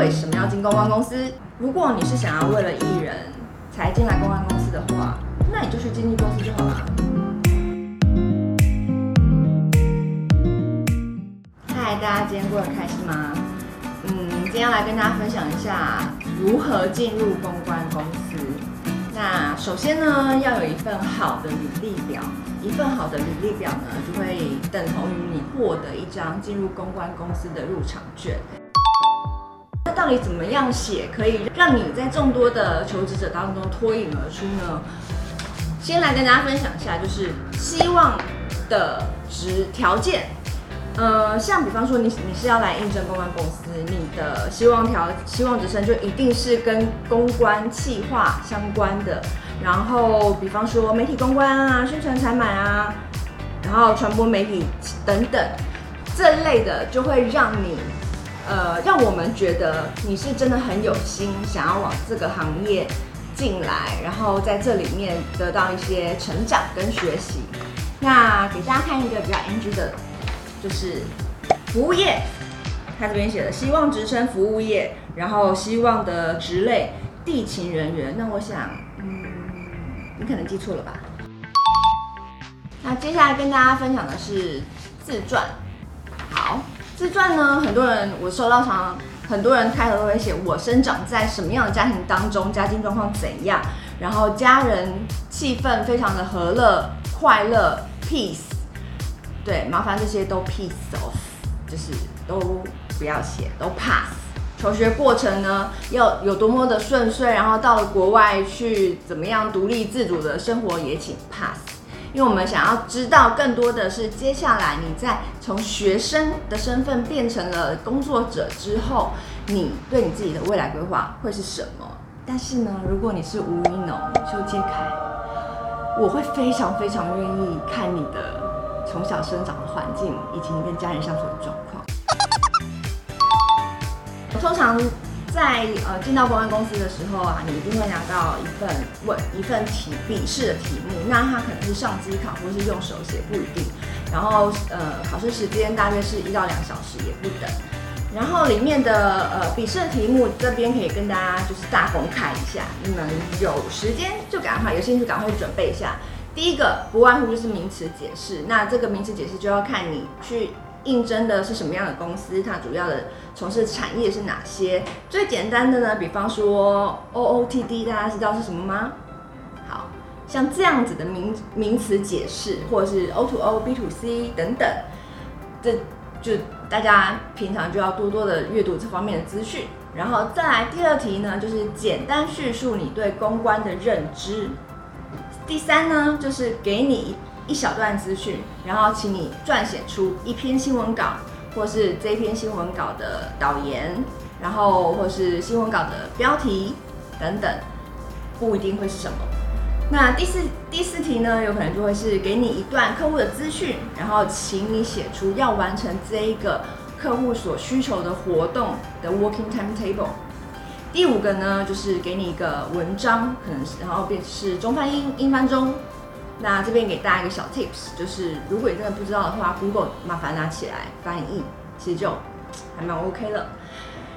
为什么要进公关公司？如果你是想要为了艺人才进来公关公司的话，那你就去经纪公司就好了。嗨，大家今天过得开心吗？嗯，今天要来跟大家分享一下如何进入公关公司。那首先呢，要有一份好的履历表，一份好的履历表呢，就会等同于你获得一张进入公关公司的入场券。到底怎么样写可以让你在众多的求职者当中脱颖而出呢？先来跟大家分享一下，就是希望的职条件。呃，像比方说你你是要来应征公关公司，你的希望条希望职称就一定是跟公关企划相关的。然后比方说媒体公关啊、宣传采买啊，然后传播媒体等等这类的，就会让你呃让我们觉得你是真的很有心，想要往这个行业进来，然后在这里面得到一些成长跟学习。那给大家看一个比较 NG 的。就是服务业，他这边写的希望职称服务业，然后希望的职类地勤人员。那我想，嗯，你可能记错了吧？那接下来跟大家分享的是自传。自传呢，很多人我收到常很多人开头都会写我生长在什么样的家庭当中，家境状况怎样，然后家人气氛非常的和乐、快乐、peace。对，麻烦这些都 peace off，就是都不要写，都 pass。求学过程呢，要有多么的顺遂，然后到了国外去怎么样独立自主的生活也请 pass。因为我们想要知道更多的是，接下来你在从学生的身份变成了工作者之后，你对你自己的未来规划会是什么？但是呢，如果你是吴一农、邱杰凯，我会非常非常愿意看你的。从小生长的环境，以及你跟家人相处的状况。通常在呃进到公关公司的时候啊，你一定会拿到一份问一份题笔试的题目，那它可能是上机考或是用手写，不一定。然后呃考试时间大约是一到两小时，也不等。然后里面的呃笔试的题目这边可以跟大家就是大公开一下，你们有时间就赶快有兴趣赶快准备一下。第一个不外乎就是名词解释，那这个名词解释就要看你去应征的是什么样的公司，它主要的从事产业是哪些。最简单的呢，比方说 OOTD，大家知道是什么吗？好像这样子的名名词解释，或者是 O to O、B to C 等等，这就大家平常就要多多的阅读这方面的资讯。然后再来第二题呢，就是简单叙述你对公关的认知。第三呢，就是给你一小段资讯，然后请你撰写出一篇新闻稿，或是这篇新闻稿的导言，然后或是新闻稿的标题等等，不一定会是什么。那第四第四题呢，有可能就会是给你一段客户的资讯，然后请你写出要完成这一个客户所需求的活动的 working timetable。第五个呢，就是给你一个文章，可能是然后便是中翻英，英翻中。那这边给大家一个小 tips，就是如果你真的不知道的话，Google 麻烦拿起来翻译，其实就还蛮 OK 了。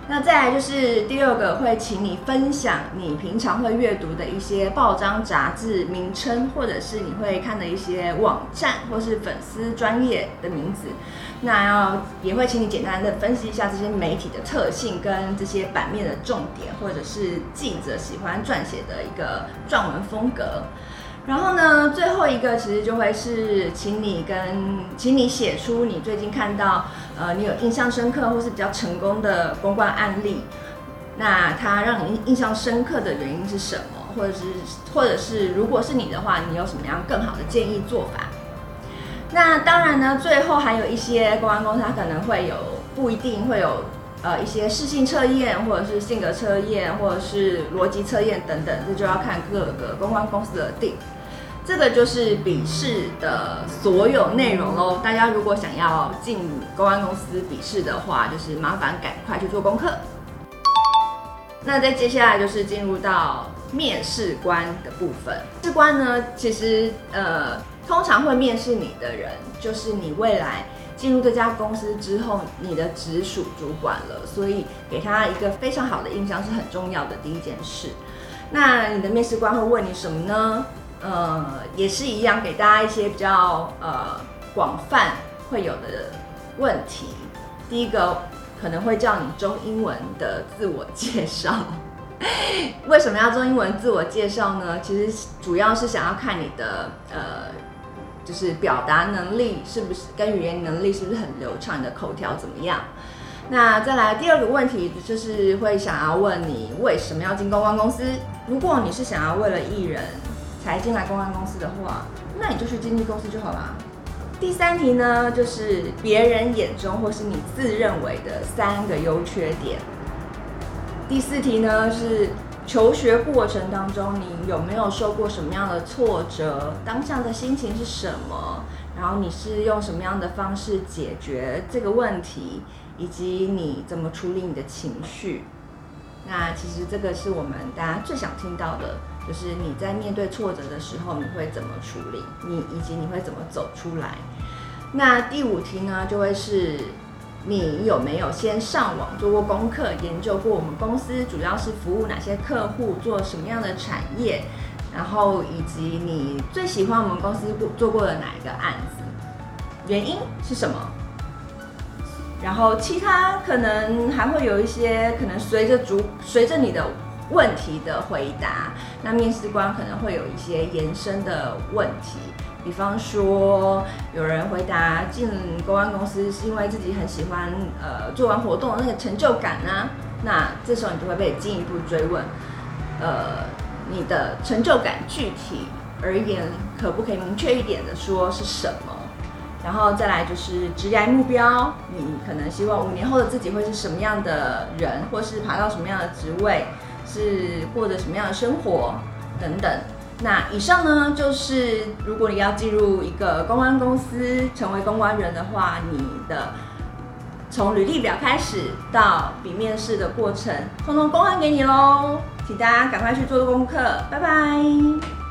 那再来就是第二个，会请你分享你平常会阅读的一些报章杂志名称，或者是你会看的一些网站，或是粉丝专业的名字。那要也会请你简单的分析一下这些媒体的特性跟这些版面的重点，或者是记者喜欢撰写的一个撰文风格。然后呢，最后一个其实就会是，请你跟，请你写出你最近看到，呃，你有印象深刻或是比较成功的公关案例，那它让你印象深刻的原因是什么？或者是，或者是，如果是你的话，你有什么样更好的建议做法？那当然呢，最后还有一些公关公司，它可能会有不一定会有。呃，一些试性测验，或者是性格测验，或者是逻辑测验等等，这就要看各个公关公司的定。这个就是笔试的所有内容喽。大家如果想要进公关公司笔试的话，就是麻烦赶快去做功课。那再接下来就是进入到面试官的部分。面试官呢，其实呃，通常会面试你的人，就是你未来进入这家公司之后，你的直属主管了，所以给他一个非常好的印象是很重要的第一件事。那你的面试官会问你什么呢？呃，也是一样，给大家一些比较呃广泛会有的问题。第一个可能会叫你中英文的自我介绍。为什么要中英文自我介绍呢？其实主要是想要看你的呃，就是表达能力是不是跟语言能力是不是很流畅，你的口条怎么样？那再来第二个问题就是会想要问你为什么要进公关公司？如果你是想要为了艺人才进来公关公司的话，那你就去经纪公司就好啦。第三题呢，就是别人眼中或是你自认为的三个优缺点。第四题呢是求学过程当中，你有没有受过什么样的挫折？当下的心情是什么？然后你是用什么样的方式解决这个问题？以及你怎么处理你的情绪？那其实这个是我们大家最想听到的，就是你在面对挫折的时候，你会怎么处理？你以及你会怎么走出来？那第五题呢，就会是。你有没有先上网做过功课，研究过我们公司主要是服务哪些客户，做什么样的产业，然后以及你最喜欢我们公司做过的哪一个案子，原因是什么？然后其他可能还会有一些可能随着逐随着你的问题的回答，那面试官可能会有一些延伸的问题。比方说，有人回答进公安公司是因为自己很喜欢呃做完活动的那个成就感呢，那这时候你就会被进一步追问，呃，你的成就感具体而言可不可以明确一点的说是什么？然后再来就是职业目标，你可能希望五年后的自己会是什么样的人，或是爬到什么样的职位，是过着什么样的生活等等。那以上呢，就是如果你要进入一个公关公司，成为公关人的话，你的从履历表开始到比面试的过程，通通公开给你喽，请大家赶快去做功课，拜拜。